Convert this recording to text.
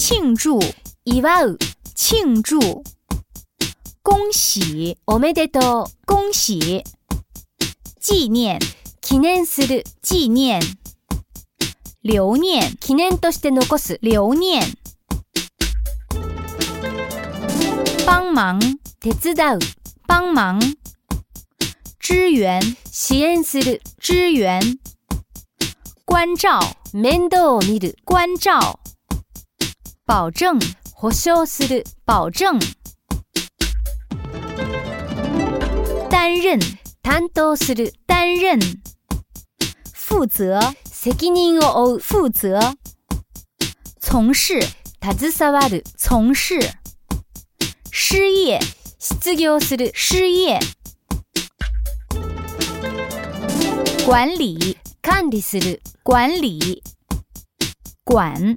庆祝，イヴォ！庆祝，恭喜，おめでとう！恭喜，纪念，記念する，纪念，留念，記念として残す，留念，帮忙，手伝う，帮忙，支援，支援する，支援，关照，面倒見る，关照。保证，保证。担任，担任。负责，负责。从事，从事。失业，失业。管理，管理。管。